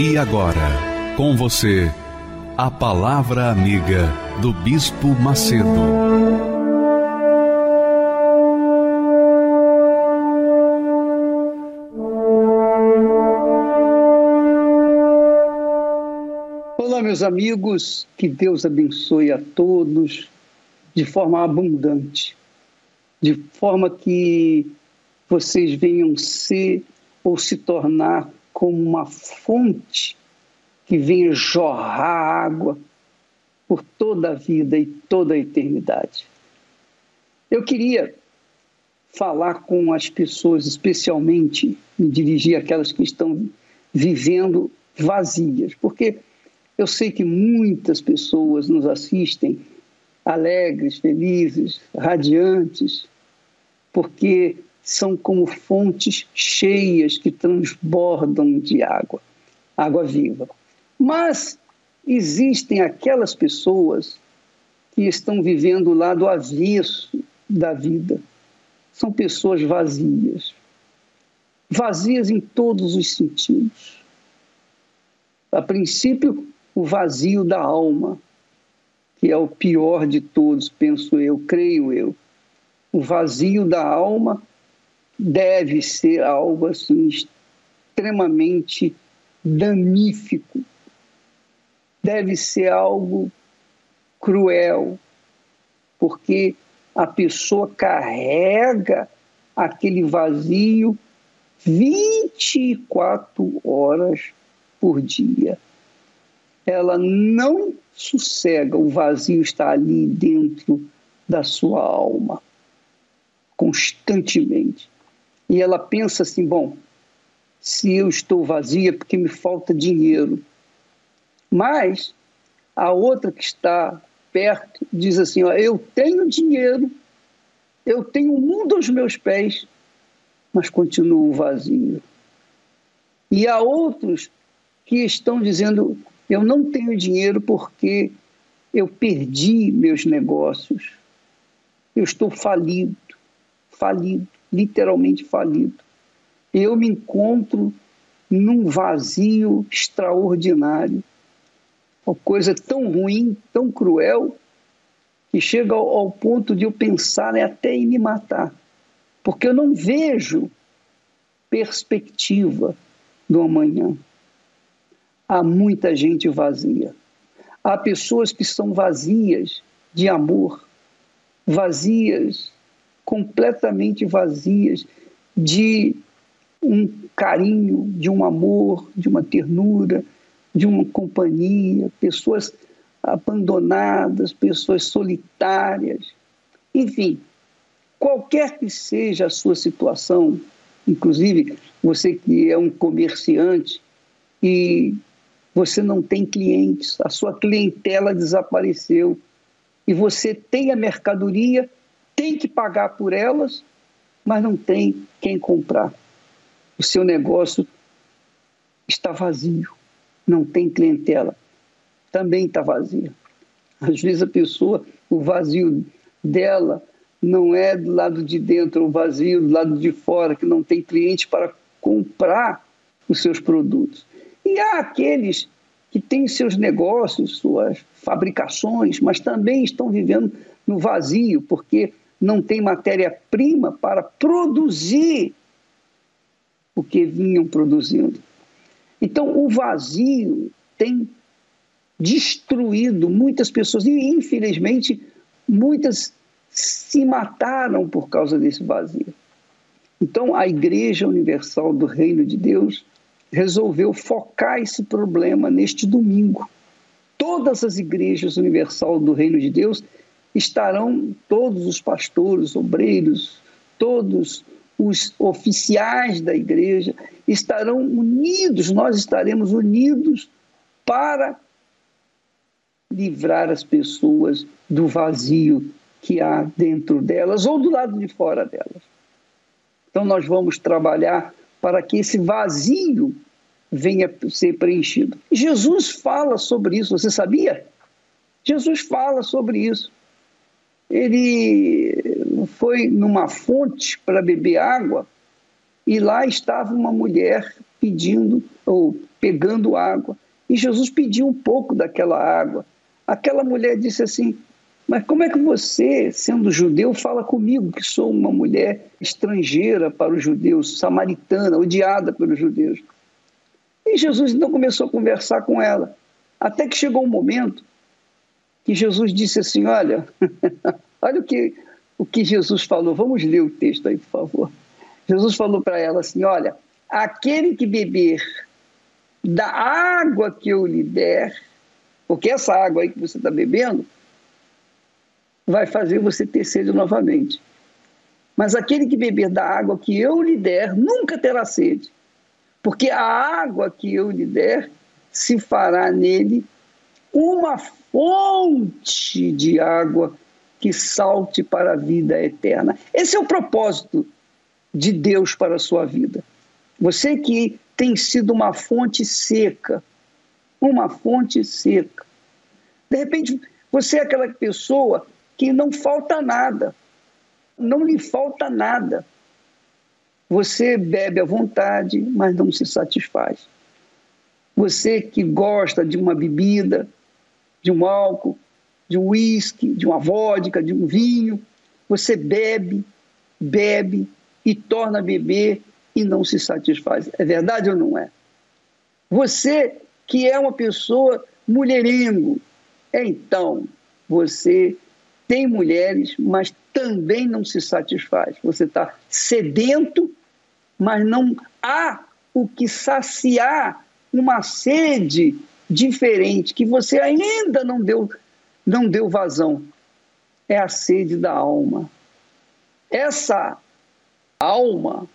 E agora, com você, a Palavra Amiga do Bispo Macedo. Olá, meus amigos, que Deus abençoe a todos de forma abundante, de forma que vocês venham ser ou se tornar como uma fonte que venha jorrar água por toda a vida e toda a eternidade. Eu queria falar com as pessoas, especialmente me dirigir àquelas que estão vivendo vazias, porque eu sei que muitas pessoas nos assistem alegres, felizes, radiantes, porque são como fontes cheias que transbordam de água, água viva. Mas existem aquelas pessoas que estão vivendo o lado avesso da vida. São pessoas vazias. Vazias em todos os sentidos. A princípio, o vazio da alma, que é o pior de todos, penso eu, creio eu. O vazio da alma deve ser algo assim extremamente danífico, deve ser algo cruel, porque a pessoa carrega aquele vazio 24 horas por dia. Ela não sossega, o vazio está ali dentro da sua alma, constantemente. E ela pensa assim: bom, se eu estou vazia é porque me falta dinheiro. Mas a outra que está perto diz assim: ó, eu tenho dinheiro, eu tenho o mundo aos meus pés, mas continuo vazio. E há outros que estão dizendo: eu não tenho dinheiro porque eu perdi meus negócios, eu estou falido, falido literalmente falido. Eu me encontro num vazio extraordinário, uma coisa tão ruim, tão cruel, que chega ao, ao ponto de eu pensar né, até em me matar, porque eu não vejo perspectiva do amanhã. Há muita gente vazia. Há pessoas que são vazias de amor, vazias completamente vazias de um carinho, de um amor, de uma ternura, de uma companhia, pessoas abandonadas, pessoas solitárias. Enfim, qualquer que seja a sua situação, inclusive você que é um comerciante e você não tem clientes, a sua clientela desapareceu e você tem a mercadoria tem que pagar por elas, mas não tem quem comprar. O seu negócio está vazio, não tem clientela, também está vazio. Às vezes a pessoa, o vazio dela não é do lado de dentro, o vazio do lado de fora, que não tem cliente para comprar os seus produtos. E há aqueles que têm seus negócios, suas fabricações, mas também estão vivendo no vazio, porque não tem matéria-prima para produzir o que vinham produzindo. Então, o vazio tem destruído muitas pessoas e, infelizmente, muitas se mataram por causa desse vazio. Então, a Igreja Universal do Reino de Deus resolveu focar esse problema neste domingo. Todas as igrejas universal do Reino de Deus estarão todos os pastores, obreiros, todos os oficiais da igreja estarão unidos, nós estaremos unidos para livrar as pessoas do vazio que há dentro delas ou do lado de fora delas. Então, nós vamos trabalhar para que esse vazio venha ser preenchido. Jesus fala sobre isso, você sabia? Jesus fala sobre isso. Ele foi numa fonte para beber água e lá estava uma mulher pedindo ou pegando água. E Jesus pediu um pouco daquela água. Aquela mulher disse assim: Mas como é que você, sendo judeu, fala comigo, que sou uma mulher estrangeira para os judeus, samaritana, odiada pelos judeus? E Jesus então começou a conversar com ela. Até que chegou um momento que Jesus disse assim: Olha, olha o que, o que Jesus falou. Vamos ler o texto aí, por favor. Jesus falou para ela assim: Olha, aquele que beber da água que eu lhe der, porque essa água aí que você está bebendo vai fazer você ter sede novamente. Mas aquele que beber da água que eu lhe der nunca terá sede porque a água que eu lhe der se fará nele uma fonte de água que salte para a vida eterna. Esse é o propósito de Deus para a sua vida. Você que tem sido uma fonte seca, uma fonte seca. De repente, você é aquela pessoa que não falta nada, não lhe falta nada. Você bebe à vontade, mas não se satisfaz. Você que gosta de uma bebida, de um álcool, de um uísque, de uma vodka, de um vinho, você bebe, bebe e torna a beber e não se satisfaz. É verdade ou não é? Você que é uma pessoa mulherengo, então você tem mulheres, mas também não se satisfaz. Você está sedento mas não há o que saciar uma sede diferente que você ainda não deu, não deu vazão. É a sede da alma. Essa alma,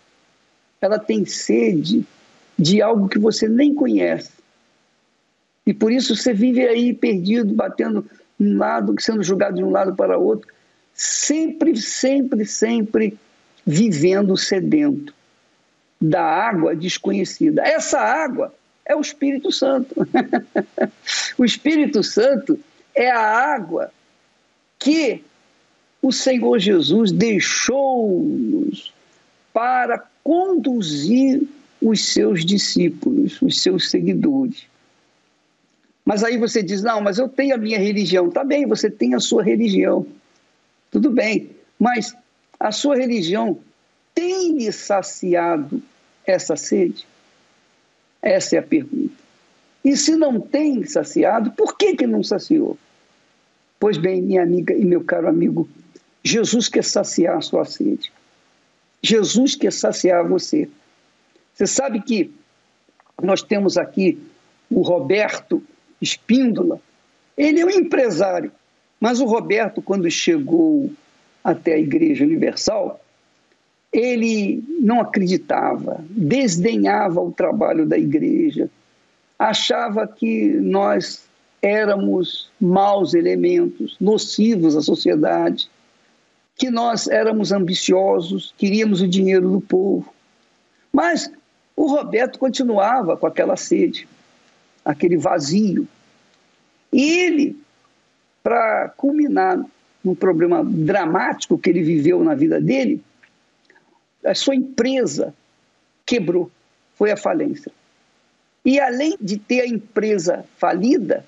ela tem sede de algo que você nem conhece. E por isso você vive aí perdido, batendo um lado, sendo julgado de um lado para outro, sempre, sempre, sempre vivendo sedento da água desconhecida. Essa água é o Espírito Santo. o Espírito Santo é a água que o Senhor Jesus deixou-nos para conduzir os seus discípulos, os seus seguidores. Mas aí você diz: não, mas eu tenho a minha religião. Tá bem, você tem a sua religião. Tudo bem, mas a sua religião tem lhe saciado essa sede? Essa é a pergunta. E se não tem saciado, por que, que não saciou? Pois bem, minha amiga e meu caro amigo, Jesus quer saciar a sua sede. Jesus quer saciar você. Você sabe que nós temos aqui o Roberto Espíndola, ele é um empresário, mas o Roberto, quando chegou até a Igreja Universal, ele não acreditava, desdenhava o trabalho da igreja, achava que nós éramos maus elementos, nocivos à sociedade, que nós éramos ambiciosos, queríamos o dinheiro do povo. Mas o Roberto continuava com aquela sede, aquele vazio. E ele, para culminar num problema dramático que ele viveu na vida dele, a sua empresa quebrou, foi a falência. E além de ter a empresa falida,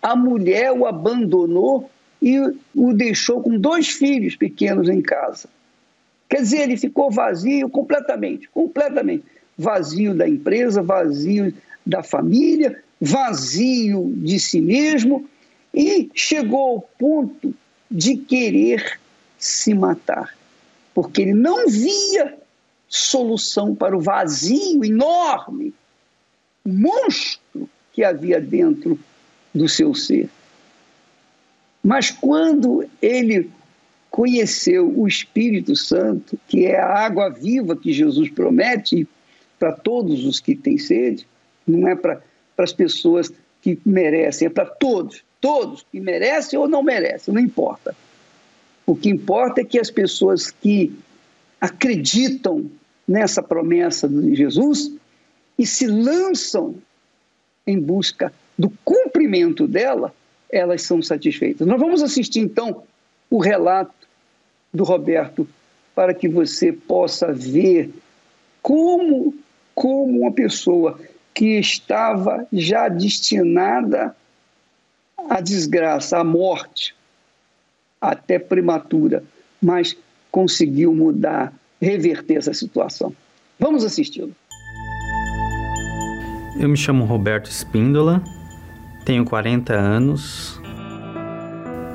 a mulher o abandonou e o deixou com dois filhos pequenos em casa. Quer dizer, ele ficou vazio completamente, completamente. Vazio da empresa, vazio da família, vazio de si mesmo e chegou ao ponto de querer se matar porque ele não via solução para o vazio enorme, o monstro que havia dentro do seu ser. Mas quando ele conheceu o Espírito Santo, que é a água viva que Jesus promete, para todos os que têm sede, não é para as pessoas que merecem, é para todos, todos que merecem ou não merecem, não importa. O que importa é que as pessoas que acreditam nessa promessa de Jesus e se lançam em busca do cumprimento dela, elas são satisfeitas. Nós vamos assistir então o relato do Roberto para que você possa ver como como uma pessoa que estava já destinada à desgraça, à morte, até prematura, mas conseguiu mudar, reverter essa situação. Vamos assisti-lo. Eu me chamo Roberto Espíndola, tenho 40 anos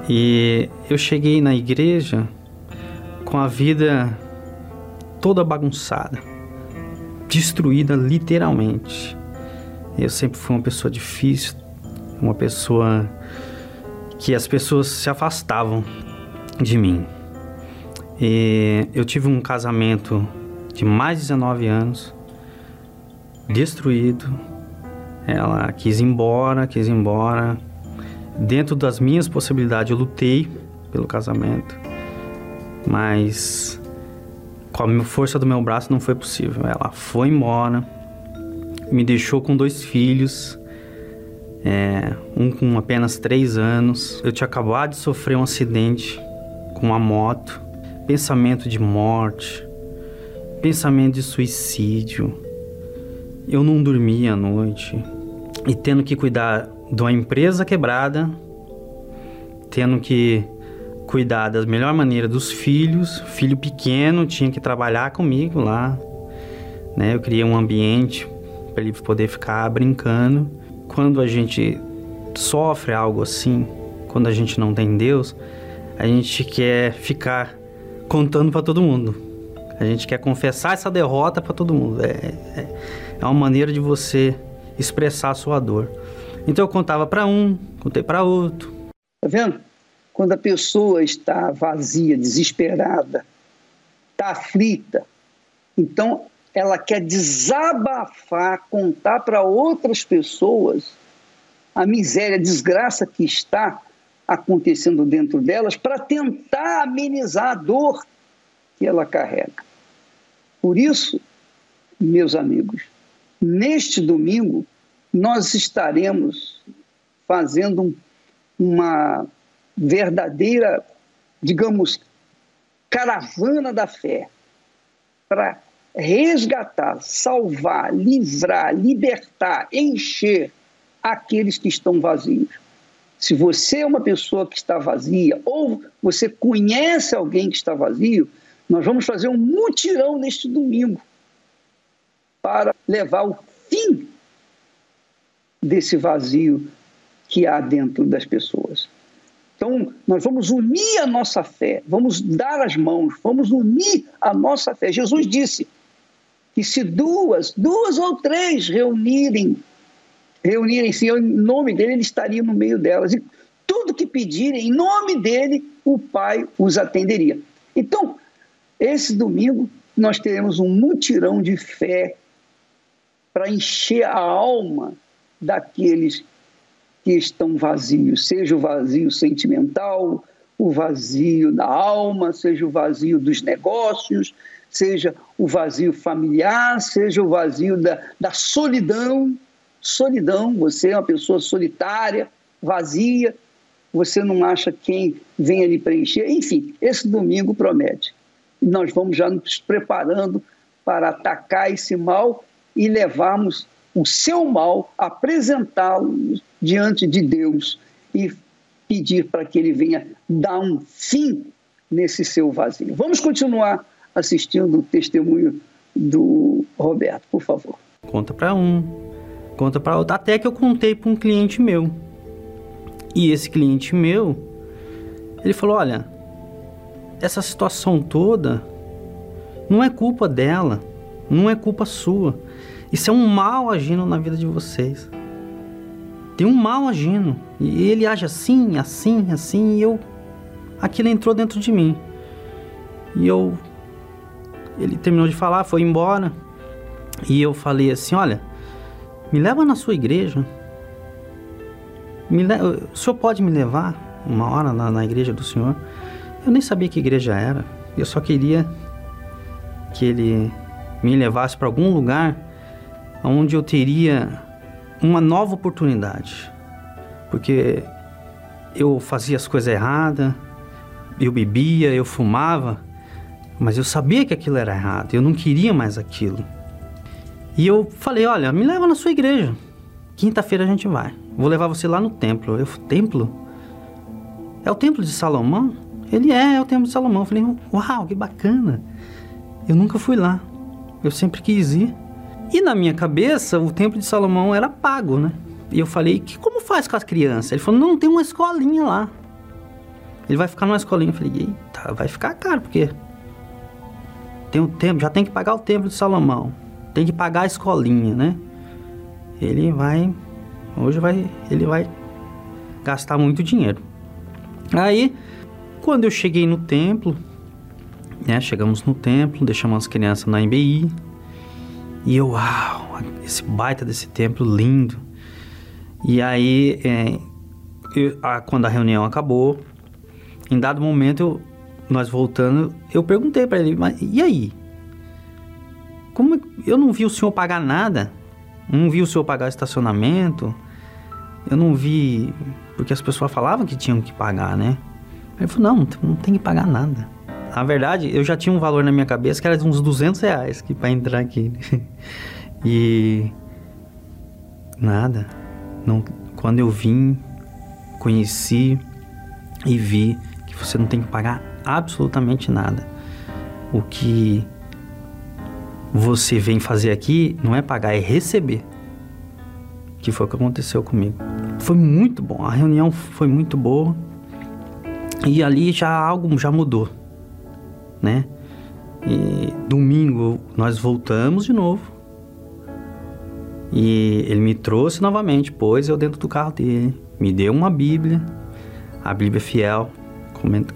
e eu cheguei na igreja com a vida toda bagunçada, destruída literalmente. Eu sempre fui uma pessoa difícil, uma pessoa que as pessoas se afastavam de mim. E eu tive um casamento de mais de 19 anos, destruído. Ela quis ir embora, quis ir embora. Dentro das minhas possibilidades, eu lutei pelo casamento, mas com a força do meu braço não foi possível. Ela foi embora, me deixou com dois filhos, é, um com apenas três anos. Eu tinha acabado de sofrer um acidente com uma moto, pensamento de morte, pensamento de suicídio. Eu não dormia à noite e tendo que cuidar de uma empresa quebrada, tendo que cuidar da melhor maneira dos filhos, filho pequeno tinha que trabalhar comigo lá, né? Eu criei um ambiente para ele poder ficar brincando. Quando a gente sofre algo assim, quando a gente não tem Deus, a gente quer ficar contando para todo mundo. A gente quer confessar essa derrota para todo mundo. É, é, é, uma maneira de você expressar a sua dor. Então eu contava para um, contei para outro. Tá vendo? Quando a pessoa está vazia, desesperada, está aflita, então ela quer desabafar, contar para outras pessoas a miséria, a desgraça que está acontecendo dentro delas para tentar amenizar a dor que ela carrega. Por isso, meus amigos, neste domingo nós estaremos fazendo uma verdadeira, digamos, caravana da fé para resgatar, salvar, livrar, libertar, encher aqueles que estão vazios. Se você é uma pessoa que está vazia ou você conhece alguém que está vazio, nós vamos fazer um mutirão neste domingo para levar o fim desse vazio que há dentro das pessoas. Então, nós vamos unir a nossa fé, vamos dar as mãos, vamos unir a nossa fé. Jesus disse que se duas, duas ou três reunirem reunirem-se em nome dele, ele estaria no meio delas. E tudo que pedirem em nome dele, o Pai os atenderia. Então, esse domingo, nós teremos um mutirão de fé para encher a alma daqueles que estão vazios, seja o vazio sentimental, o vazio da alma, seja o vazio dos negócios, seja o vazio familiar, seja o vazio da, da solidão solidão, você é uma pessoa solitária, vazia, você não acha quem venha lhe preencher. Enfim, esse domingo promete. Nós vamos já nos preparando para atacar esse mal e levarmos o seu mal, apresentá-lo diante de Deus e pedir para que ele venha dar um fim nesse seu vazio. Vamos continuar assistindo o testemunho do Roberto, por favor. Conta para um, conta para outra, até que eu contei para um cliente meu. E esse cliente meu, ele falou: "Olha, essa situação toda não é culpa dela, não é culpa sua. Isso é um mal agindo na vida de vocês. Tem um mal agindo. E ele age assim, assim, assim, e eu aquilo entrou dentro de mim. E eu ele terminou de falar, foi embora. E eu falei assim: olha, me leva na sua igreja. Me le... O senhor pode me levar uma hora na, na igreja do senhor? Eu nem sabia que igreja era. Eu só queria que ele me levasse para algum lugar onde eu teria uma nova oportunidade. Porque eu fazia as coisas erradas, eu bebia, eu fumava, mas eu sabia que aquilo era errado, eu não queria mais aquilo. E eu falei: Olha, me leva na sua igreja. Quinta-feira a gente vai. Vou levar você lá no templo. Eu, templo? É o templo de Salomão? Ele é, é o templo de Salomão. Eu falei: Uau, que bacana. Eu nunca fui lá. Eu sempre quis ir. E na minha cabeça, o templo de Salomão era pago, né? E eu falei: que como faz com as crianças? Ele falou: Não, tem uma escolinha lá. Ele vai ficar numa escolinha. Eu falei: Eita, vai ficar caro, porque tem o tempo, já tem que pagar o templo de Salomão tem que pagar a escolinha, né? Ele vai hoje vai ele vai gastar muito dinheiro. Aí, quando eu cheguei no templo, né, chegamos no templo, deixamos as crianças na MBI, e eu, uau, esse baita desse templo lindo. E aí, é, eu, a, quando a reunião acabou, em dado momento, eu, nós voltando, eu perguntei para ele, mas e aí? Como eu não vi o senhor pagar nada? Não vi o senhor pagar estacionamento? Eu não vi. Porque as pessoas falavam que tinham que pagar, né? Ele falou: não, não tem que pagar nada. Na verdade, eu já tinha um valor na minha cabeça que era de uns 200 reais que para entrar aqui. e. Nada. Não, quando eu vim, conheci e vi que você não tem que pagar absolutamente nada. O que você vem fazer aqui não é pagar, é receber. Que foi o que aconteceu comigo. Foi muito bom, a reunião foi muito boa. E ali já algo já mudou, né? E domingo nós voltamos de novo. E ele me trouxe novamente, pôs eu dentro do carro dele, me deu uma Bíblia, a Bíblia fiel,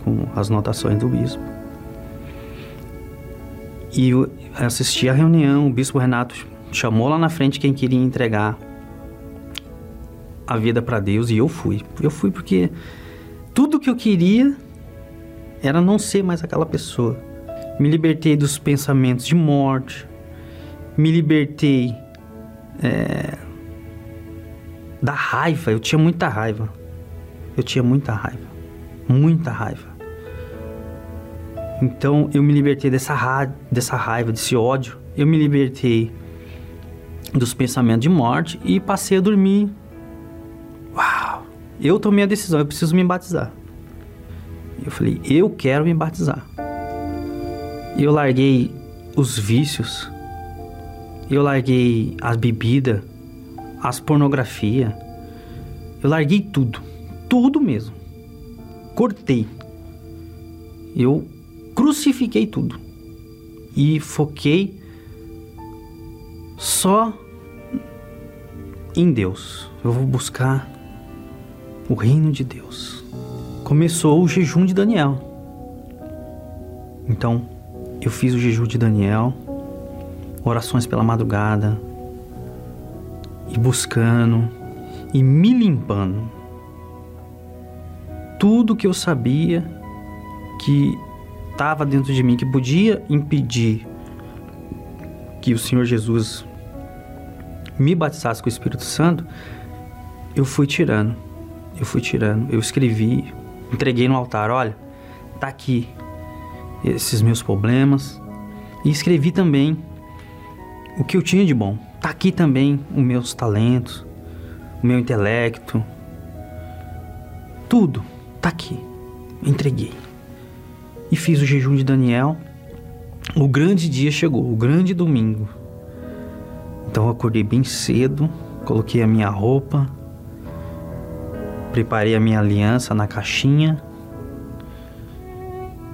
com as notações do bispo. E eu assisti a reunião, o bispo Renato chamou lá na frente quem queria entregar a vida para Deus e eu fui. Eu fui porque tudo que eu queria era não ser mais aquela pessoa. Me libertei dos pensamentos de morte, me libertei é, da raiva. Eu tinha muita raiva. Eu tinha muita raiva. Muita raiva. Então eu me libertei dessa, ra dessa raiva, desse ódio. Eu me libertei dos pensamentos de morte e passei a dormir. Uau! Eu tomei a decisão, eu preciso me batizar. Eu falei, eu quero me batizar. Eu larguei os vícios. Eu larguei as bebidas, as pornografia. Eu larguei tudo. Tudo mesmo. Cortei. Eu crucifiquei tudo e foquei só em Deus. Eu vou buscar o reino de Deus. Começou o jejum de Daniel. Então, eu fiz o jejum de Daniel, orações pela madrugada, e buscando e me limpando. Tudo que eu sabia que estava dentro de mim que podia impedir que o Senhor Jesus me batizasse com o Espírito Santo, eu fui tirando. Eu fui tirando. Eu escrevi, entreguei no altar, olha, tá aqui esses meus problemas. E escrevi também o que eu tinha de bom. Tá aqui também os meus talentos, o meu intelecto. Tudo tá aqui. Entreguei e fiz o jejum de Daniel. O grande dia chegou, o grande domingo. Então eu acordei bem cedo, coloquei a minha roupa, preparei a minha aliança na caixinha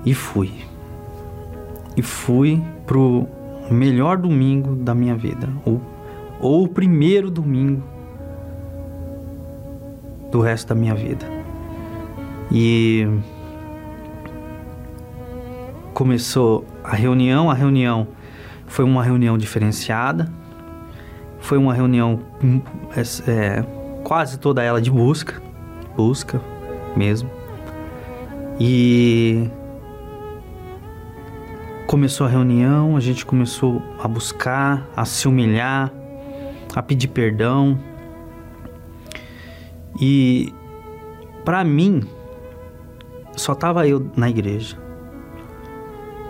e fui. E fui pro melhor domingo da minha vida, ou, ou o primeiro domingo do resto da minha vida. E começou a reunião. A reunião foi uma reunião diferenciada, Foi uma reunião hum, é, quase toda ela de busca, busca mesmo. E começou a reunião, a gente começou a buscar, a se humilhar, a pedir perdão. E para mim só tava eu na igreja.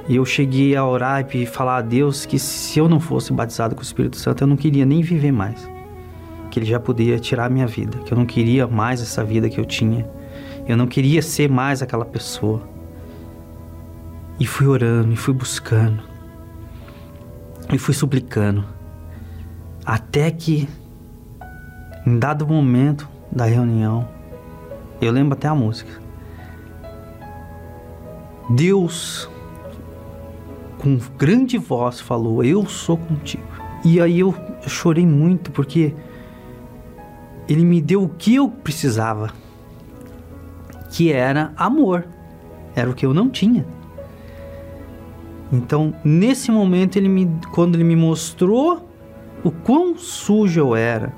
E eu cheguei a orar e falar a Deus que se eu não fosse batizado com o Espírito Santo, eu não queria nem viver mais. Que Ele já poderia tirar a minha vida. Que eu não queria mais essa vida que eu tinha. Eu não queria ser mais aquela pessoa. E fui orando, e fui buscando. E fui suplicando. Até que, em dado momento da reunião, eu lembro até a música. Deus com grande voz falou: Eu sou contigo. E aí eu chorei muito porque ele me deu o que eu precisava, que era amor. Era o que eu não tinha. Então, nesse momento, ele me, quando ele me mostrou o quão sujo eu era,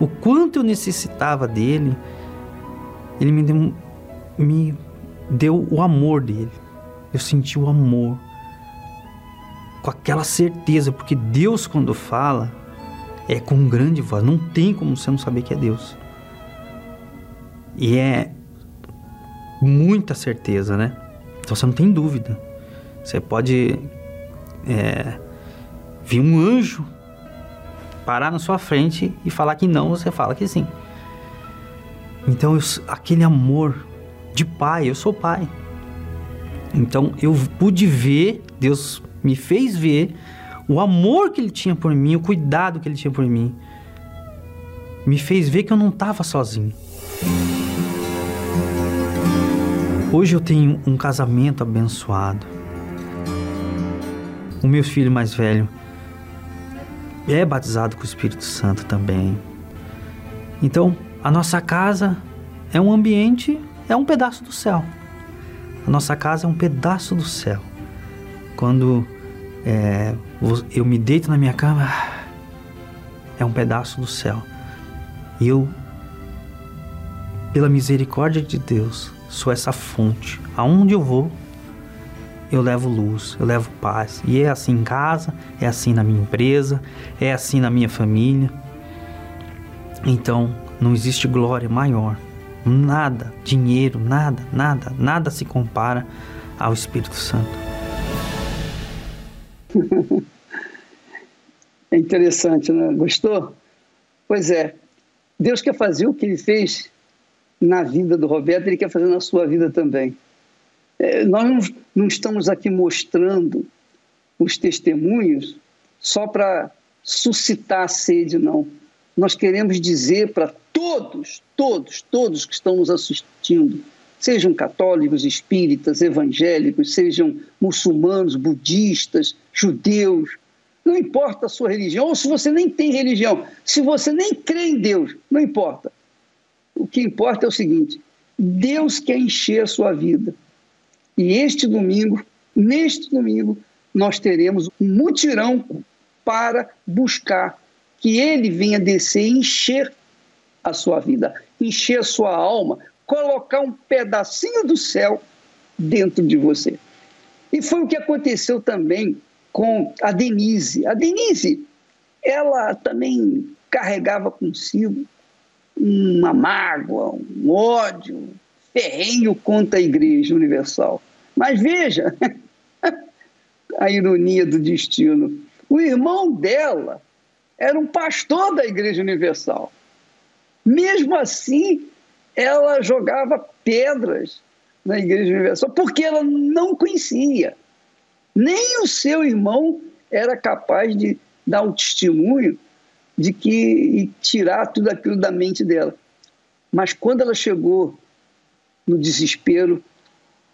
o quanto eu necessitava dele, ele me deu, me deu o amor dele. Eu senti o amor com aquela certeza, porque Deus, quando fala, é com grande voz. Não tem como você não saber que é Deus. E é muita certeza, né? Então você não tem dúvida. Você pode é, vir um anjo parar na sua frente e falar que não, você fala que sim. Então, eu, aquele amor de pai, eu sou pai. Então, eu pude ver Deus me fez ver o amor que ele tinha por mim, o cuidado que ele tinha por mim. Me fez ver que eu não estava sozinho. Hoje eu tenho um casamento abençoado. O meu filho mais velho é batizado com o Espírito Santo também. Então, a nossa casa é um ambiente, é um pedaço do céu. A nossa casa é um pedaço do céu. Quando é, eu me deito na minha cama, é um pedaço do céu. E eu, pela misericórdia de Deus, sou essa fonte. Aonde eu vou, eu levo luz, eu levo paz. E é assim em casa, é assim na minha empresa, é assim na minha família. Então, não existe glória maior. Nada, dinheiro, nada, nada, nada se compara ao Espírito Santo. É interessante, né? Gostou? Pois é. Deus quer fazer o que ele fez na vida do Roberto, ele quer fazer na sua vida também. É, nós não, estamos aqui mostrando os testemunhos só para suscitar a sede, não. Nós queremos dizer para todos, todos, todos que estão nos assistindo, sejam católicos, espíritas, evangélicos, sejam muçulmanos, budistas, judeus, não importa a sua religião, ou se você nem tem religião, se você nem crê em Deus, não importa. O que importa é o seguinte: Deus quer encher a sua vida. E este domingo, neste domingo, nós teremos um mutirão para buscar que Ele venha descer e encher a sua vida, encher a sua alma, colocar um pedacinho do céu dentro de você. E foi o que aconteceu também com a Denise. A Denise, ela também carregava consigo uma mágoa, um ódio ferrenho contra a Igreja Universal. Mas veja a ironia do destino. O irmão dela era um pastor da Igreja Universal. Mesmo assim, ela jogava pedras na Igreja Universal, porque ela não conhecia. Nem o seu irmão era capaz de dar o testemunho de que e tirar tudo aquilo da mente dela. Mas quando ela chegou no desespero,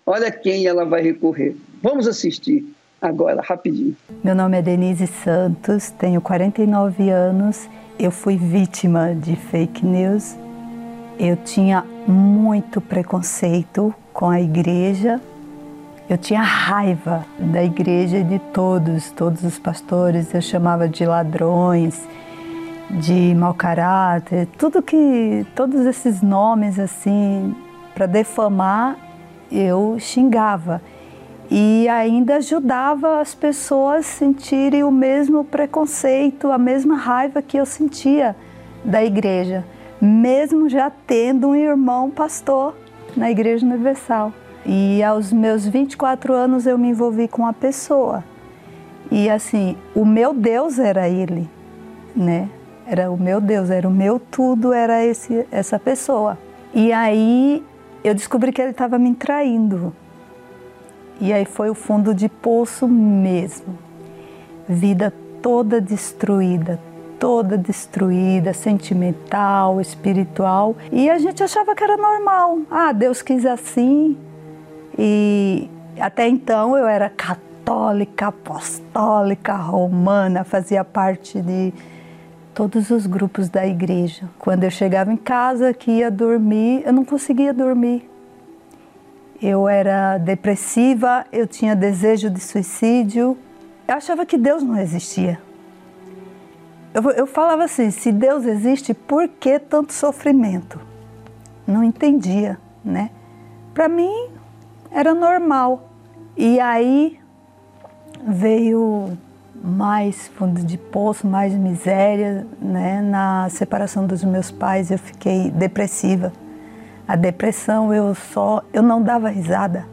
olha quem ela vai recorrer. Vamos assistir agora, rapidinho. Meu nome é Denise Santos, tenho 49 anos. Eu fui vítima de fake news eu tinha muito preconceito com a igreja. Eu tinha raiva da igreja e de todos, todos os pastores. Eu chamava de ladrões. de mau caráter, tudo que todos esses nomes assim para defamar, eu xingava e ainda ajudava as pessoas a sentirem o mesmo preconceito, a mesma raiva que eu sentia da igreja, mesmo já tendo um irmão pastor na Igreja Universal. E aos meus 24 anos eu me envolvi com a pessoa. E assim, o meu Deus era ele, né? Era o meu Deus, era o meu tudo, era esse, essa pessoa. E aí eu descobri que ele estava me traindo. E aí foi o fundo de poço mesmo. Vida toda destruída, toda destruída, sentimental, espiritual. E a gente achava que era normal. Ah, Deus quis assim. E até então eu era católica, apostólica, romana, fazia parte de todos os grupos da igreja. Quando eu chegava em casa, que ia dormir, eu não conseguia dormir. Eu era depressiva, eu tinha desejo de suicídio. Eu achava que Deus não existia. Eu, eu falava assim: se Deus existe, por que tanto sofrimento? Não entendia, né? Para mim era normal. E aí veio mais fundo de poço, mais miséria, né? Na separação dos meus pais eu fiquei depressiva. A depressão eu só eu não dava risada.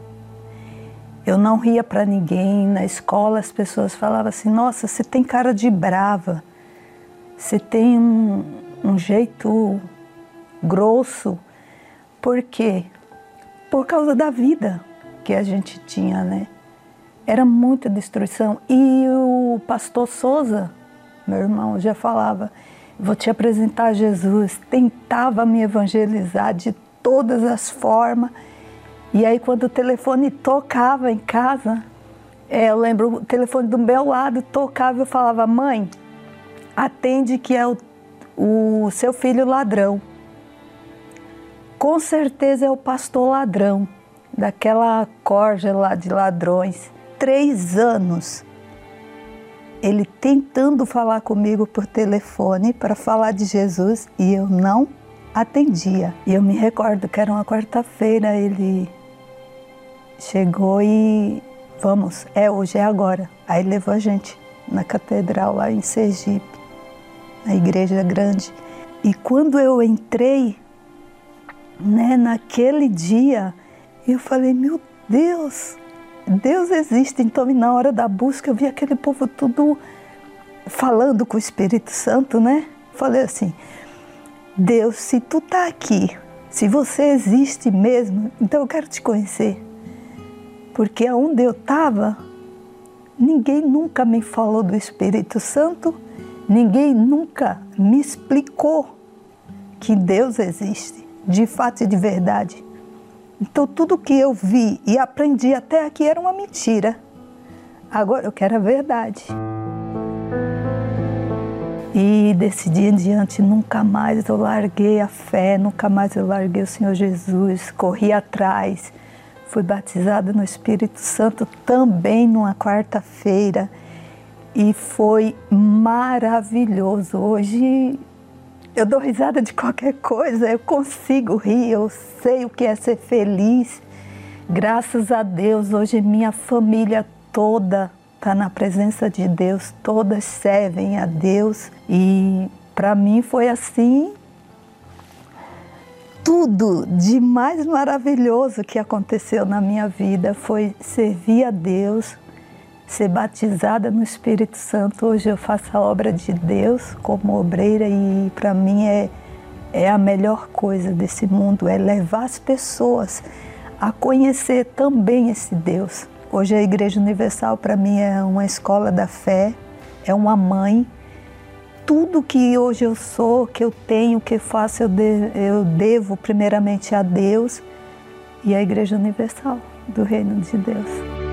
Eu não ria para ninguém. Na escola as pessoas falavam assim: "Nossa, você tem cara de brava. Você tem um, um jeito grosso". Por quê? Por causa da vida que a gente tinha, né? Era muita destruição. E o pastor Souza, meu irmão, já falava: vou te apresentar Jesus. Tentava me evangelizar de todas as formas. E aí, quando o telefone tocava em casa, é, eu lembro o telefone do meu lado tocava eu falava: Mãe, atende que é o, o seu filho ladrão. Com certeza é o pastor ladrão, daquela corja lá de ladrões três anos ele tentando falar comigo por telefone para falar de Jesus e eu não atendia. E eu me recordo que era uma quarta-feira, ele chegou e vamos, é hoje, é agora. Aí levou a gente na catedral lá em Sergipe, na igreja grande. E quando eu entrei, né, naquele dia, eu falei, meu Deus, Deus existe. Então, na hora da busca, eu vi aquele povo tudo falando com o Espírito Santo, né? Falei assim: Deus, se tu tá aqui, se você existe mesmo, então eu quero te conhecer. Porque aonde eu estava, ninguém nunca me falou do Espírito Santo, ninguém nunca me explicou que Deus existe, de fato e de verdade. Então tudo que eu vi e aprendi até aqui era uma mentira. Agora eu quero a verdade. E desse dia em diante, nunca mais eu larguei a fé, nunca mais eu larguei o Senhor Jesus, corri atrás. Fui batizada no Espírito Santo também numa quarta-feira e foi maravilhoso. Hoje eu dou risada de qualquer coisa, eu consigo rir, eu sei o que é ser feliz. Graças a Deus, hoje minha família toda está na presença de Deus, todas servem a Deus e para mim foi assim tudo de mais maravilhoso que aconteceu na minha vida foi servir a Deus, ser batizada no Espírito Santo. Hoje eu faço a obra de Deus como obreira e para mim é, é a melhor coisa desse mundo, é levar as pessoas a conhecer também esse Deus. Hoje a Igreja Universal para mim é uma escola da fé, é uma mãe. Tudo que hoje eu sou, que eu tenho, que faço, eu, de, eu devo primeiramente a Deus e à Igreja Universal do Reino de Deus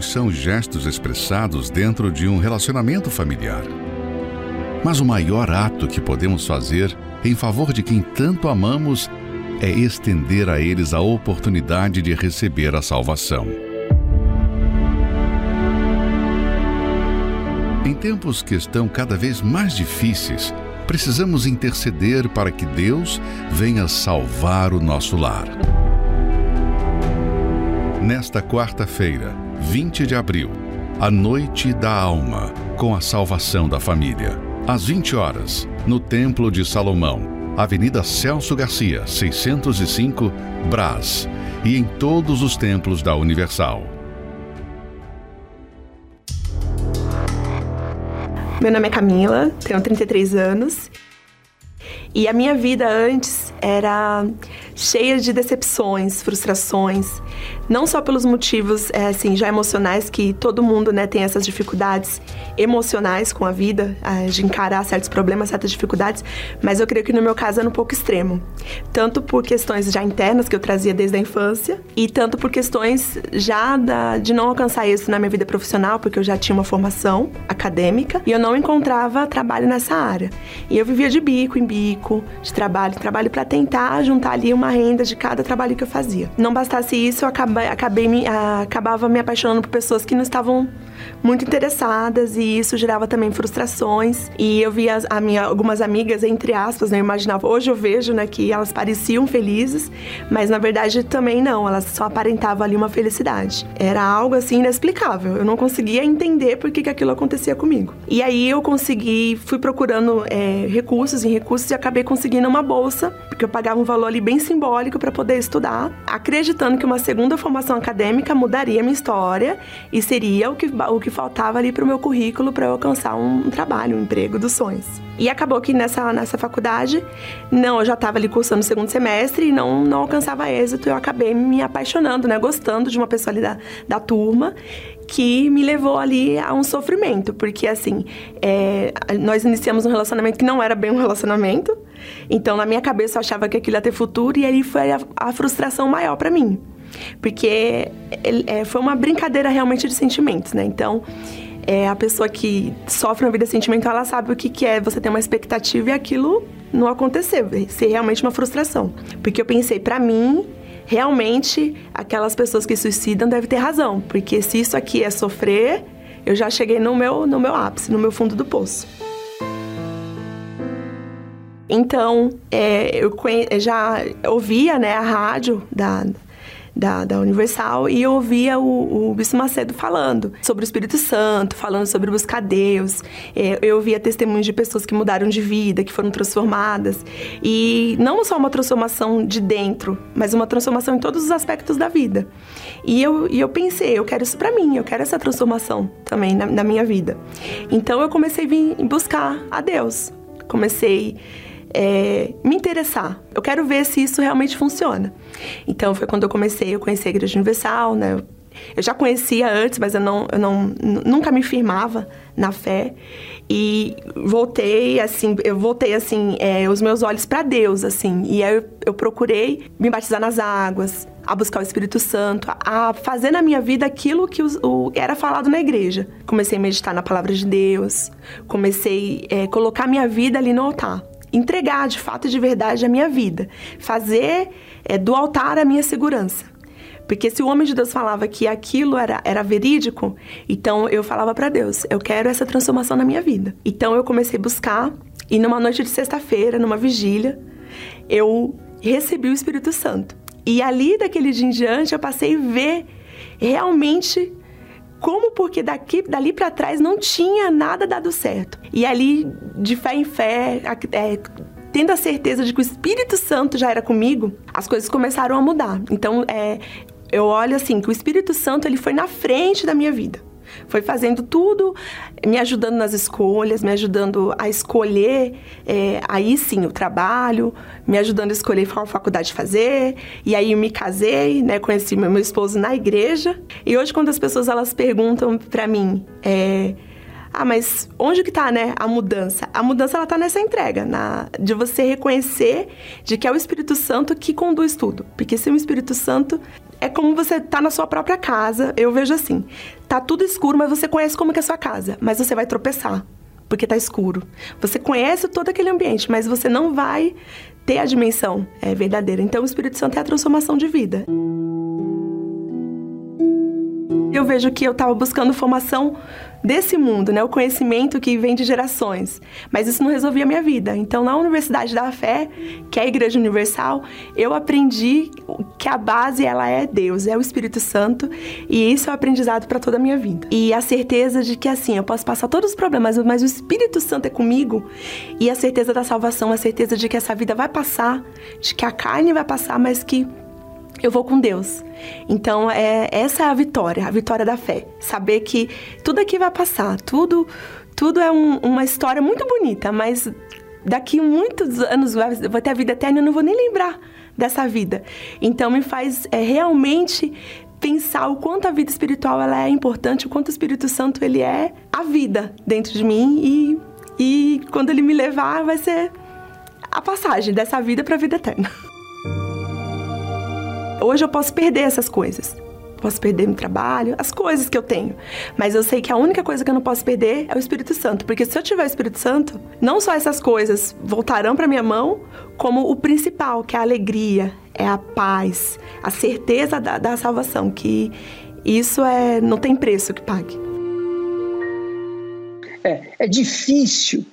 Muitos são gestos expressados dentro de um relacionamento familiar. Mas o maior ato que podemos fazer em favor de quem tanto amamos é estender a eles a oportunidade de receber a salvação. Em tempos que estão cada vez mais difíceis, precisamos interceder para que Deus venha salvar o nosso lar. Nesta quarta-feira, 20 de abril, a Noite da Alma, com a salvação da família. Às 20 horas, no Templo de Salomão, Avenida Celso Garcia, 605, Brás, e em todos os templos da Universal. Meu nome é Camila, tenho 33 anos. E a minha vida antes era cheia de decepções, frustrações, não só pelos motivos é, assim já emocionais que todo mundo né tem essas dificuldades emocionais com a vida, é, de encarar certos problemas, certas dificuldades, mas eu creio que no meu caso era um pouco extremo, tanto por questões já internas que eu trazia desde a infância e tanto por questões já da, de não alcançar isso na minha vida profissional, porque eu já tinha uma formação acadêmica e eu não encontrava trabalho nessa área. E eu vivia de bico em bico, de trabalho em trabalho para tentar juntar ali uma renda de cada trabalho que eu fazia. Não bastasse isso, eu acabei, acabei me, acabava me apaixonando por pessoas que não estavam muito interessadas e isso gerava também frustrações. E eu via a minha, algumas amigas, entre aspas, né, eu imaginava, hoje eu vejo né, que elas pareciam felizes, mas na verdade também não, elas só aparentavam ali uma felicidade. Era algo assim inexplicável, eu não conseguia entender por que, que aquilo acontecia comigo. E aí eu consegui, fui procurando é, recursos em recursos e acabei conseguindo uma bolsa, porque eu pagava um valor ali bem simbólico para poder estudar, acreditando que uma segunda formação acadêmica mudaria minha história e seria o que, o que faltava ali para o meu currículo para eu alcançar um, trabalho, um emprego dos sonhos. E acabou que nessa, nessa faculdade, não, eu já estava ali cursando o segundo semestre e não, não alcançava êxito. Eu acabei me apaixonando, né, gostando de uma pessoa ali da, da turma que me levou ali a um sofrimento, porque assim, é, nós iniciamos um relacionamento que não era bem um relacionamento, então na minha cabeça eu achava que aquilo ia ter futuro e aí foi a, a frustração maior para mim, porque é, foi uma brincadeira realmente de sentimentos, né? Então é, a pessoa que sofre uma vida sentimental, ela sabe o que, que é você ter uma expectativa e aquilo não acontecer, ser realmente uma frustração. Porque eu pensei, para mim, realmente aquelas pessoas que suicidam devem ter razão, porque se isso aqui é sofrer, eu já cheguei no meu, no meu ápice, no meu fundo do poço. Então, é, eu já ouvia né, a rádio da, da, da Universal e eu ouvia o, o Bispo Macedo falando sobre o Espírito Santo, falando sobre buscar Deus. É, eu ouvia testemunhos de pessoas que mudaram de vida, que foram transformadas. E não só uma transformação de dentro, mas uma transformação em todos os aspectos da vida. E eu, e eu pensei, eu quero isso para mim, eu quero essa transformação também na, na minha vida. Então eu comecei a vir buscar a Deus. Comecei é, me interessar. Eu quero ver se isso realmente funciona. Então foi quando eu comecei, eu conheci a Igreja Universal, né? Eu já conhecia antes, mas eu, não, eu não, nunca me firmava na fé. E voltei, assim, eu voltei, assim, é, os meus olhos para Deus, assim. E aí eu, eu, procurei me batizar nas águas, a buscar o Espírito Santo, a, fazer na minha vida aquilo que o, o, era falado na igreja. Comecei a meditar na palavra de Deus, comecei a é, colocar minha vida ali no altar entregar de fato e de verdade a minha vida, fazer é, do altar a minha segurança. Porque se o homem de Deus falava que aquilo era, era verídico, então eu falava para Deus, eu quero essa transformação na minha vida. Então eu comecei a buscar e numa noite de sexta-feira, numa vigília, eu recebi o Espírito Santo. E ali daquele dia em diante eu passei a ver realmente como porque daqui, dali para trás não tinha nada dado certo. E ali, de fé em fé, é, tendo a certeza de que o Espírito Santo já era comigo, as coisas começaram a mudar. Então, é, eu olho assim que o Espírito Santo ele foi na frente da minha vida. Foi fazendo tudo, me ajudando nas escolhas, me ajudando a escolher, é, aí sim, o trabalho, me ajudando a escolher qual faculdade fazer. E aí eu me casei, né? Conheci meu esposo na igreja. E hoje, quando as pessoas elas perguntam para mim, é, Ah, mas onde que tá, né, a mudança? A mudança ela tá nessa entrega, na de você reconhecer de que é o Espírito Santo que conduz tudo. Porque se o Espírito Santo é como você tá na sua própria casa, eu vejo assim. Tá tudo escuro, mas você conhece como é a sua casa, mas você vai tropeçar, porque tá escuro. Você conhece todo aquele ambiente, mas você não vai ter a dimensão é, verdadeira. Então o Espírito Santo é a transformação de vida. Eu vejo que eu estava buscando formação desse mundo, né? O conhecimento que vem de gerações. Mas isso não resolvia a minha vida. Então, na Universidade da Fé, que é a Igreja Universal, eu aprendi que a base ela é Deus, é o Espírito Santo, e isso é o aprendizado para toda a minha vida. E a certeza de que assim, eu posso passar todos os problemas, mas o Espírito Santo é comigo, e a certeza da salvação, a certeza de que essa vida vai passar, de que a carne vai passar, mas que eu vou com Deus. Então, é, essa é a vitória, a vitória da fé. Saber que tudo aqui vai passar, tudo, tudo é um, uma história muito bonita, mas daqui muitos anos vou ter a vida eterna eu não vou nem lembrar dessa vida. Então, me faz é, realmente pensar o quanto a vida espiritual ela é importante, o quanto o Espírito Santo ele é a vida dentro de mim e, e quando ele me levar vai ser a passagem dessa vida para a vida eterna. Hoje eu posso perder essas coisas. Posso perder meu trabalho, as coisas que eu tenho. Mas eu sei que a única coisa que eu não posso perder é o Espírito Santo. Porque se eu tiver o Espírito Santo, não só essas coisas voltarão para minha mão, como o principal, que é a alegria, é a paz, a certeza da, da salvação. Que isso é não tem preço que pague. É, é difícil,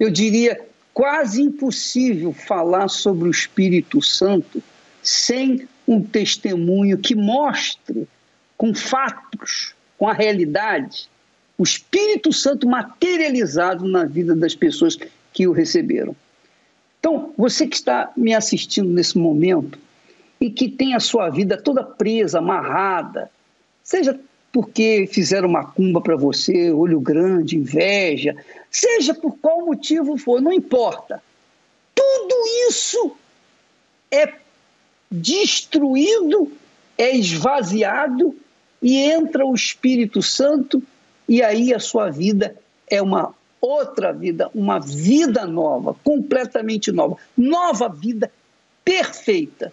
eu diria quase impossível falar sobre o Espírito Santo sem um testemunho que mostre com fatos, com a realidade, o Espírito Santo materializado na vida das pessoas que o receberam. Então, você que está me assistindo nesse momento e que tem a sua vida toda presa, amarrada, seja porque fizeram uma cumba para você, olho grande, inveja, seja por qual motivo for, não importa. Tudo isso é destruído, é esvaziado e entra o Espírito Santo, e aí a sua vida é uma outra vida, uma vida nova, completamente nova, nova vida perfeita.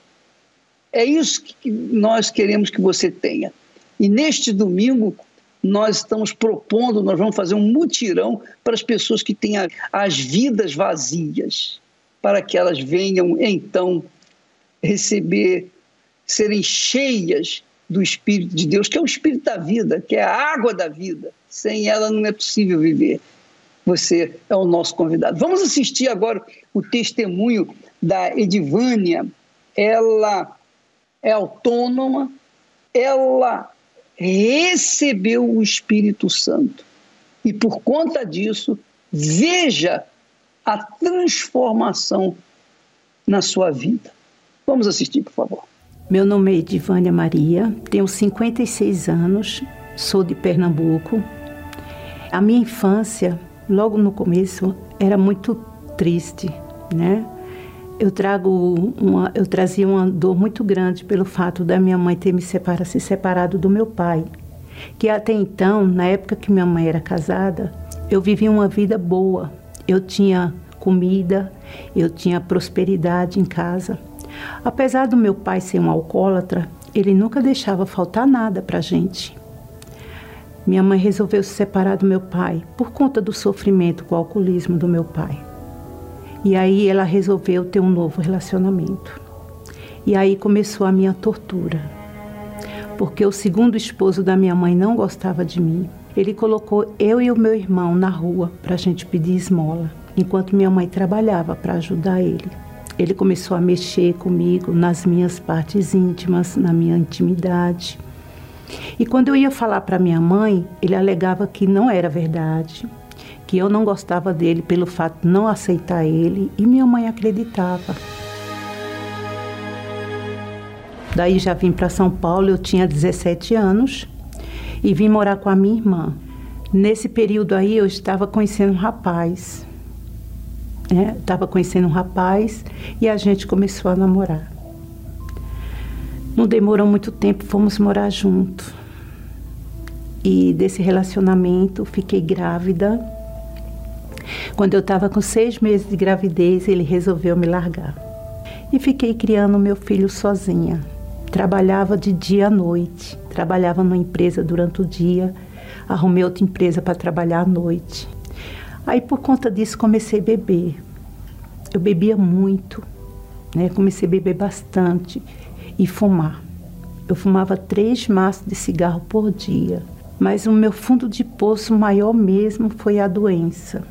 É isso que nós queremos que você tenha. E neste domingo, nós estamos propondo, nós vamos fazer um mutirão para as pessoas que têm as vidas vazias, para que elas venham então receber, serem cheias do Espírito de Deus, que é o Espírito da vida, que é a água da vida. Sem ela não é possível viver. Você é o nosso convidado. Vamos assistir agora o testemunho da Edivânia. Ela é autônoma, ela recebeu o Espírito Santo. E por conta disso, veja a transformação na sua vida. Vamos assistir, por favor. Meu nome é Edivânia Maria, tenho 56 anos, sou de Pernambuco. A minha infância, logo no começo, era muito triste, né? Eu trago uma, eu trazia uma dor muito grande pelo fato da minha mãe ter me separado, se separado do meu pai, que até então, na época que minha mãe era casada, eu vivia uma vida boa. Eu tinha comida, eu tinha prosperidade em casa. Apesar do meu pai ser um alcoólatra, ele nunca deixava faltar nada para a gente. Minha mãe resolveu se separar do meu pai por conta do sofrimento com o alcoolismo do meu pai. E aí ela resolveu ter um novo relacionamento. E aí começou a minha tortura. Porque o segundo esposo da minha mãe não gostava de mim. Ele colocou eu e o meu irmão na rua para a gente pedir esmola, enquanto minha mãe trabalhava para ajudar ele. Ele começou a mexer comigo nas minhas partes íntimas, na minha intimidade. E quando eu ia falar para minha mãe, ele alegava que não era verdade, que eu não gostava dele pelo fato de não aceitar ele, e minha mãe acreditava. Daí já vim para São Paulo, eu tinha 17 anos e vim morar com a minha irmã. Nesse período aí eu estava conhecendo um rapaz Né? conhecendo um rapaz e a gente começou a namorar. Não demorou muito tempo, fomos morar juntos. E desse relacionamento fiquei grávida. Quando eu estava com seis meses de gravidez, ele resolveu me largar. E fiquei criando meu filho sozinha. Trabalhava de dia à noite. Trabalhava numa empresa durante o dia. Arrumei outra empresa para trabalhar à noite. Aí por conta disso comecei a beber. Eu bebia muito, né? Comecei a beber bastante e fumar. Eu fumava três maços de cigarro por dia. Mas o meu fundo de poço maior mesmo foi a doença.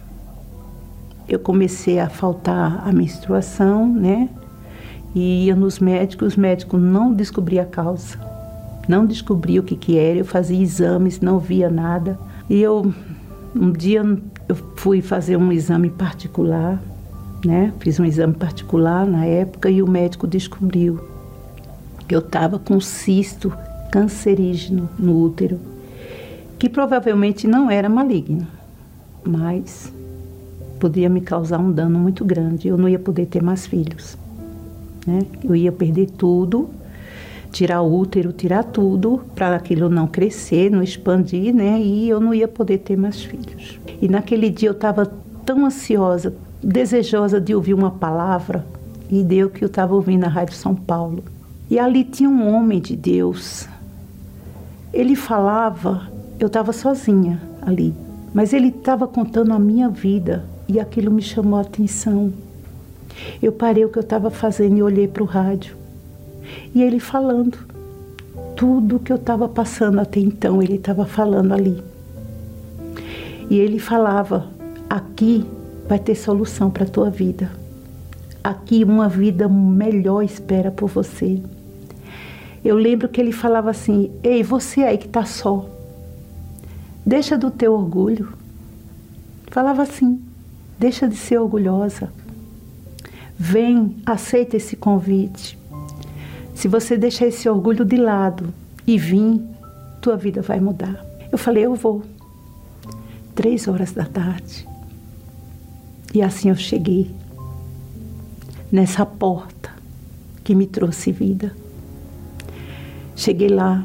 Eu comecei a faltar a menstruação, né? E ia nos médicos, os médicos não descobriam a causa. Não descobriam o que, que era, eu fazia exames, não via nada. E eu, um dia, eu fui fazer um exame particular, né? Fiz um exame particular na época e o médico descobriu que eu estava com cisto cancerígeno no útero, que provavelmente não era maligno, mas podia me causar um dano muito grande. Eu não ia poder ter mais filhos. Né? Eu ia perder tudo, tirar útero, tirar tudo, para aquilo não crescer, não expandir, né? E eu não ia poder ter mais filhos. E naquele dia eu estava tão ansiosa, desejosa de ouvir uma palavra, e deu que eu estava ouvindo na Rádio São Paulo. E ali tinha um homem de Deus. Ele falava, eu estava sozinha ali, mas ele estava contando a minha vida e aquilo me chamou a atenção. Eu parei o que eu estava fazendo e olhei para o rádio. E ele falando. Tudo que eu estava passando até então, ele estava falando ali. E ele falava: aqui vai ter solução para a tua vida. Aqui uma vida melhor espera por você. Eu lembro que ele falava assim: Ei, você aí que está só, deixa do teu orgulho. Falava assim: deixa de ser orgulhosa. Vem, aceita esse convite. Se você deixar esse orgulho de lado e vir, tua vida vai mudar. Eu falei: Eu vou. Três horas da tarde. E assim eu cheguei nessa porta que me trouxe vida. Cheguei lá,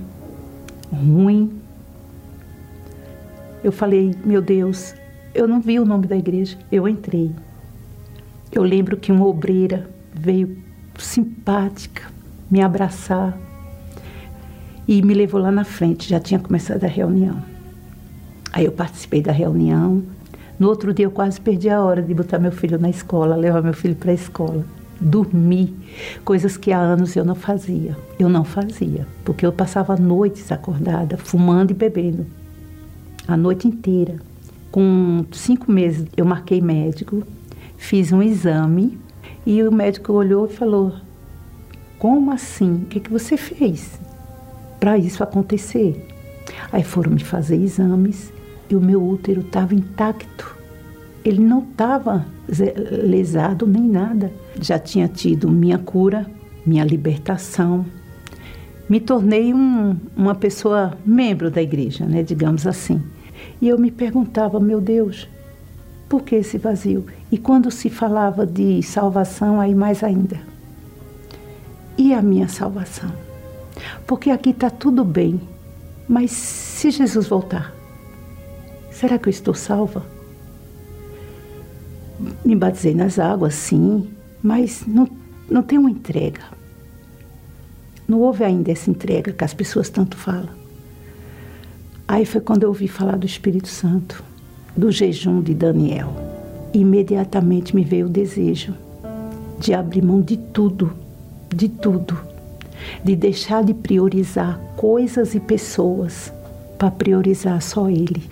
ruim. Eu falei, meu Deus, eu não vi o nome da igreja. Eu entrei. Eu lembro que uma obreira veio simpática me abraçar e me levou lá na frente. Já tinha começado a reunião. Aí eu participei da reunião, no outro dia eu quase perdi a hora de botar meu filho na escola, levar meu filho para a escola. Dormir, coisas que há anos eu não fazia. Eu não fazia, porque eu passava noites acordada, fumando e bebendo. A noite inteira. Com cinco meses eu marquei médico, fiz um exame e o médico olhou e falou: Como assim? O que, que você fez para isso acontecer? Aí foram me fazer exames e o meu útero estava intacto. Ele não estava lesado nem nada. Já tinha tido minha cura, minha libertação. Me tornei um, uma pessoa membro da igreja, né, digamos assim. E eu me perguntava, meu Deus, por que esse vazio? E quando se falava de salvação, aí mais ainda. E a minha salvação? Porque aqui está tudo bem, mas se Jesus voltar, Será que eu estou salva? Me batizei nas águas, sim, mas não, não tem uma entrega. Não houve ainda essa entrega que as pessoas tanto falam. Aí foi quando eu ouvi falar do Espírito Santo, do jejum de Daniel. Imediatamente me veio o desejo de abrir mão de tudo, de tudo, de deixar de priorizar coisas e pessoas para priorizar só Ele.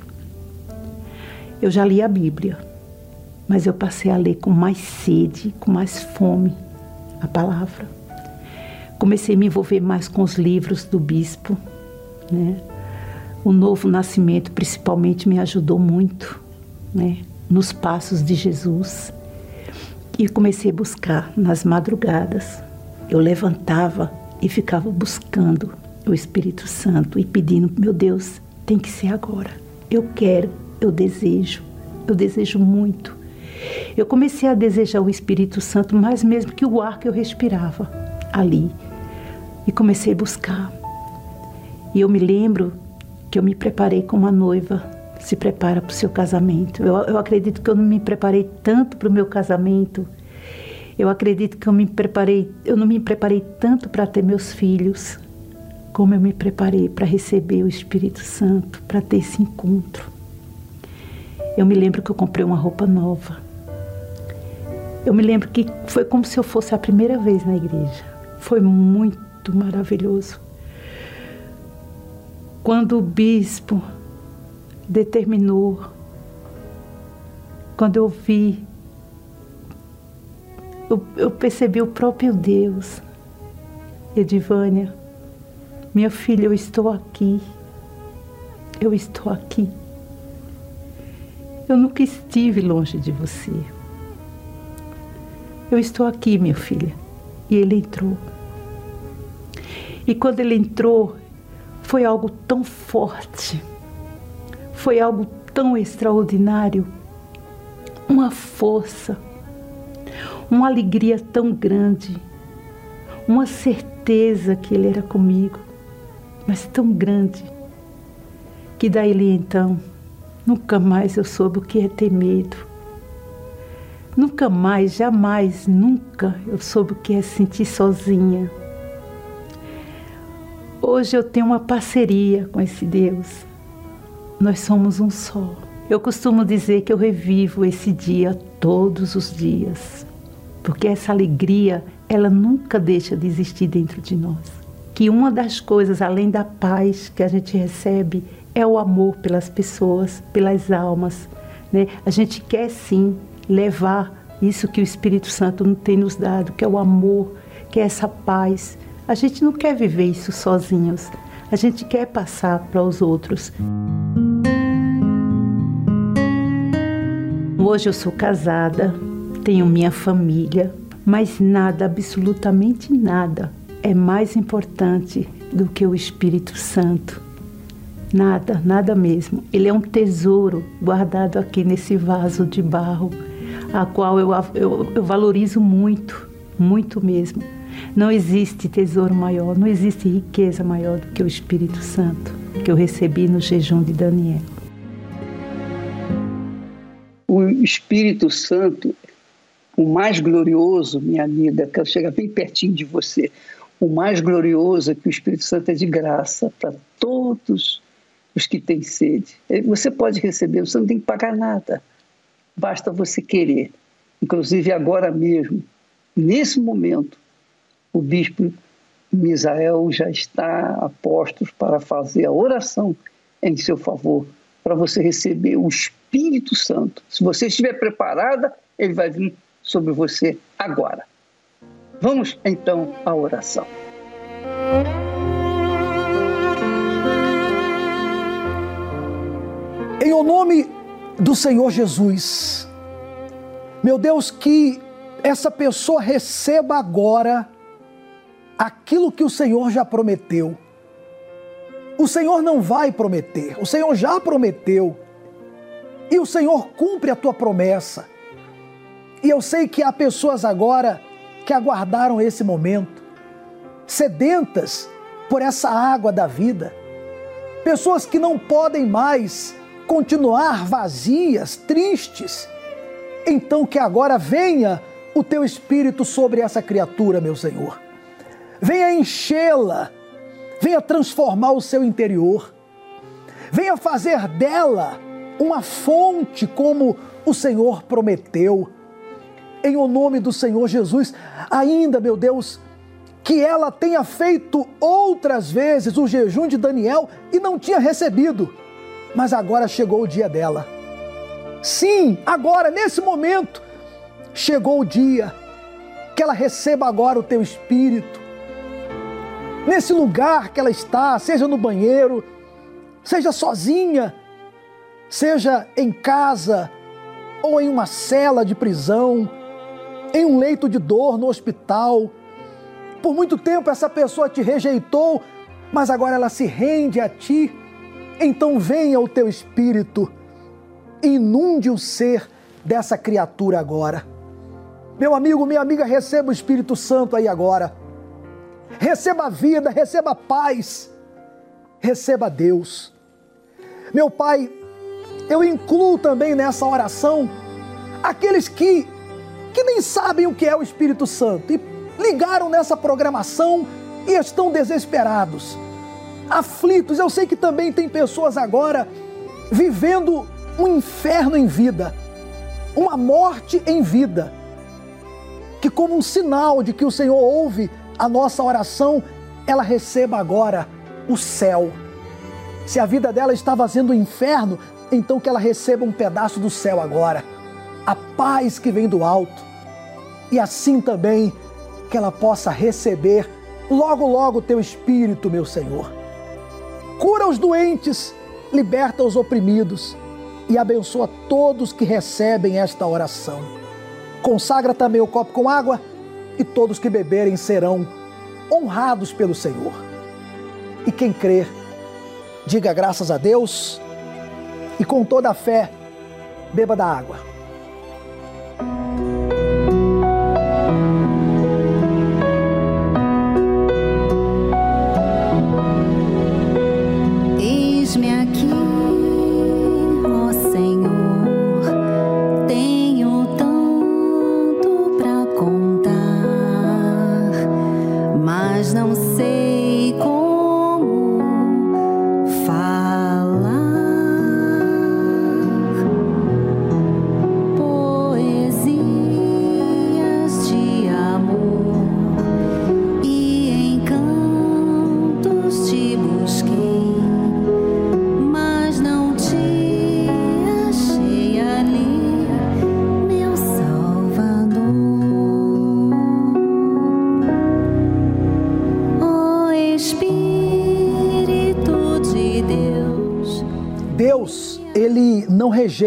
Eu já li a Bíblia, mas eu passei a ler com mais sede, com mais fome a palavra. Comecei a me envolver mais com os livros do bispo, né? O novo nascimento, principalmente, me ajudou muito, né? Nos passos de Jesus. E comecei a buscar nas madrugadas. Eu levantava e ficava buscando o Espírito Santo e pedindo: meu Deus, tem que ser agora. Eu quero eu desejo, eu desejo muito. Eu comecei a desejar o Espírito Santo mais mesmo que o ar que eu respirava ali. E comecei a buscar. E eu me lembro que eu me preparei como uma noiva se prepara para o seu casamento. Eu, eu acredito que eu não me preparei tanto para o meu casamento. Eu acredito que eu me preparei, eu não me preparei tanto para ter meus filhos, como eu me preparei para receber o Espírito Santo, para ter esse encontro. Eu me lembro que eu comprei uma roupa nova. Eu me lembro que foi como se eu fosse a primeira vez na igreja. Foi muito maravilhoso. Quando o bispo determinou, quando eu vi, eu, eu percebi o próprio Deus. Edivânia, minha filha, eu estou aqui. Eu estou aqui. Eu nunca estive longe de você. Eu estou aqui, minha filha. E ele entrou. E quando ele entrou, foi algo tão forte foi algo tão extraordinário, uma força, uma alegria tão grande, uma certeza que Ele era comigo, mas tão grande, que daí então nunca mais eu soube o que é ter medo. Nunca mais, jamais, nunca eu soube o que é sentir sozinha. Hoje eu tenho uma parceria com esse Deus nós somos um só. Eu costumo dizer que eu revivo esse dia todos os dias, porque essa alegria, ela nunca deixa de existir dentro de nós. Que uma das coisas, além da paz que a gente recebe, é o amor pelas pessoas, pelas almas. Né? A gente quer sim levar isso que o Espírito Santo tem nos dado, que é o amor, que é essa paz. A gente não quer viver isso sozinhos. A gente quer passar para os outros. Hoje eu sou casada, tenho minha família, mas nada, absolutamente nada, é mais importante do que o Espírito Santo. Nada, nada mesmo. Ele é um tesouro guardado aqui nesse vaso de barro, a qual eu, eu, eu valorizo muito, muito mesmo. Não existe tesouro maior, não existe riqueza maior do que o Espírito Santo que eu recebi no jejum de Daniel o Espírito Santo, o mais glorioso, minha amiga, que chega bem pertinho de você, o mais glorioso é que o Espírito Santo é de graça para todos os que têm sede. Você pode receber, você não tem que pagar nada, basta você querer. Inclusive agora mesmo, nesse momento, o bispo Misael já está a postos para fazer a oração em seu favor, para você receber o Espírito Santo. Se você estiver preparada, ele vai vir sobre você agora. Vamos então à oração. Em o nome do Senhor Jesus, meu Deus, que essa pessoa receba agora aquilo que o Senhor já prometeu. O Senhor não vai prometer, o Senhor já prometeu e o Senhor cumpre a tua promessa. E eu sei que há pessoas agora que aguardaram esse momento, sedentas por essa água da vida, pessoas que não podem mais continuar vazias, tristes. Então que agora venha o teu espírito sobre essa criatura, meu Senhor. Venha enchê-la, venha transformar o seu interior, venha fazer dela uma fonte como o Senhor prometeu. Em o nome do Senhor Jesus, ainda, meu Deus, que ela tenha feito outras vezes o jejum de Daniel e não tinha recebido, mas agora chegou o dia dela. Sim, agora, nesse momento, chegou o dia que ela receba agora o teu espírito. Nesse lugar que ela está, seja no banheiro, seja sozinha, seja em casa ou em uma cela de prisão, em um leito de dor no hospital. Por muito tempo essa pessoa te rejeitou, mas agora ela se rende a ti. Então venha o teu espírito inunde o ser dessa criatura agora. Meu amigo, minha amiga, receba o Espírito Santo aí agora. Receba a vida, receba a paz, receba Deus Meu Pai, eu incluo também nessa oração aqueles que, que nem sabem o que é o Espírito Santo e ligaram nessa programação e estão desesperados, aflitos. Eu sei que também tem pessoas agora vivendo um inferno em vida, uma morte em vida, que, como um sinal de que o Senhor ouve a nossa oração, ela receba agora o céu. Se a vida dela estava sendo um inferno, então que ela receba um pedaço do céu agora. A paz que vem do alto. E assim também que ela possa receber logo, logo o teu espírito, meu Senhor. Cura os doentes, liberta os oprimidos e abençoa todos que recebem esta oração. Consagra também o copo com água e todos que beberem serão honrados pelo Senhor. E quem crer, diga graças a Deus e com toda a fé, beba da água.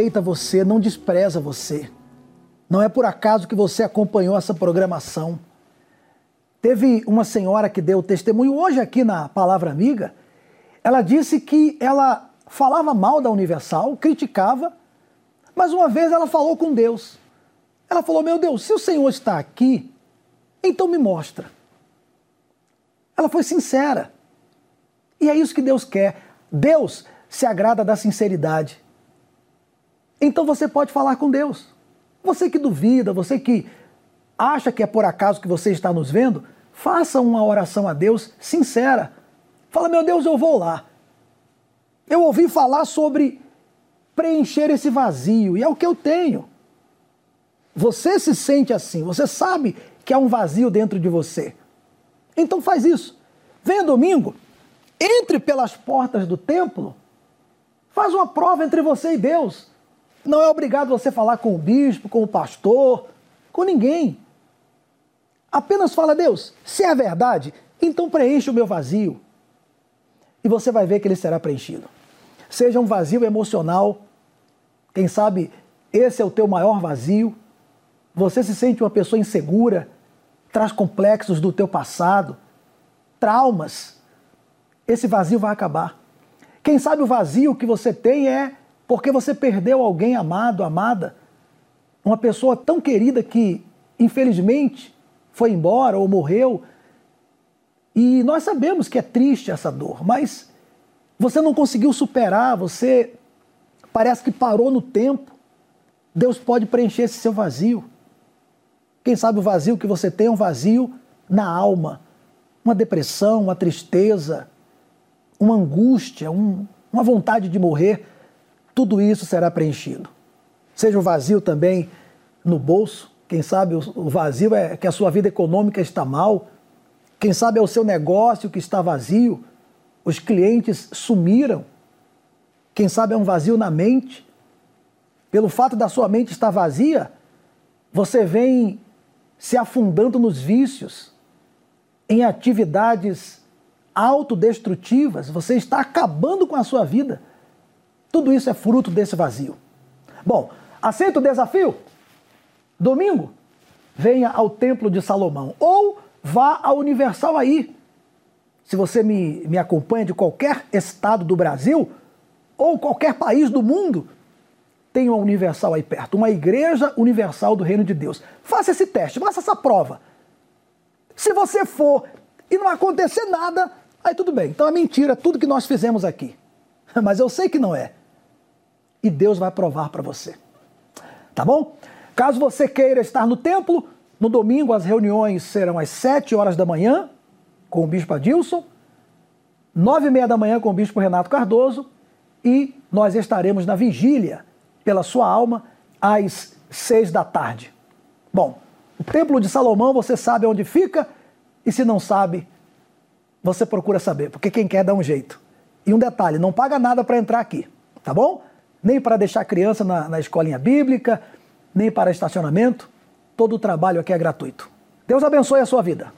Rejeita você, não despreza você. Não é por acaso que você acompanhou essa programação. Teve uma senhora que deu testemunho hoje aqui na Palavra Amiga. Ela disse que ela falava mal da Universal, criticava, mas uma vez ela falou com Deus. Ela falou: Meu Deus, se o Senhor está aqui, então me mostra. Ela foi sincera. E é isso que Deus quer. Deus se agrada da sinceridade. Então você pode falar com Deus. Você que duvida, você que acha que é por acaso que você está nos vendo, faça uma oração a Deus sincera. Fala, meu Deus, eu vou lá. Eu ouvi falar sobre preencher esse vazio e é o que eu tenho. Você se sente assim, você sabe que há um vazio dentro de você. Então faz isso. Venha domingo, entre pelas portas do templo, faz uma prova entre você e Deus. Não é obrigado você falar com o bispo, com o pastor, com ninguém. Apenas fala, Deus, se é verdade, então preencha o meu vazio. E você vai ver que ele será preenchido. Seja um vazio emocional, quem sabe esse é o teu maior vazio. Você se sente uma pessoa insegura, traz complexos do teu passado, traumas. Esse vazio vai acabar. Quem sabe o vazio que você tem é porque você perdeu alguém amado, amada, uma pessoa tão querida que, infelizmente, foi embora ou morreu. E nós sabemos que é triste essa dor, mas você não conseguiu superar, você parece que parou no tempo. Deus pode preencher esse seu vazio. Quem sabe o vazio que você tem é um vazio na alma, uma depressão, uma tristeza, uma angústia, um, uma vontade de morrer tudo isso será preenchido. Seja o vazio também no bolso, quem sabe o vazio é que a sua vida econômica está mal, quem sabe é o seu negócio que está vazio, os clientes sumiram, quem sabe é um vazio na mente. Pelo fato da sua mente estar vazia, você vem se afundando nos vícios, em atividades autodestrutivas, você está acabando com a sua vida. Tudo isso é fruto desse vazio. Bom, aceita o desafio? Domingo, venha ao Templo de Salomão ou vá à Universal aí. Se você me, me acompanha de qualquer estado do Brasil ou qualquer país do mundo, tem uma Universal aí perto, uma Igreja Universal do Reino de Deus. Faça esse teste, faça essa prova. Se você for e não acontecer nada, aí tudo bem. Então é mentira tudo que nós fizemos aqui. Mas eu sei que não é. E Deus vai provar para você. Tá bom? Caso você queira estar no templo, no domingo as reuniões serão às 7 horas da manhã com o Bispo Adilson, 9 e meia da manhã com o Bispo Renato Cardoso e nós estaremos na vigília pela sua alma às 6 da tarde. Bom, o Templo de Salomão você sabe onde fica e se não sabe, você procura saber, porque quem quer dá um jeito. E um detalhe, não paga nada para entrar aqui, tá bom? Nem para deixar a criança na, na escolinha bíblica, nem para estacionamento. Todo o trabalho aqui é gratuito. Deus abençoe a sua vida.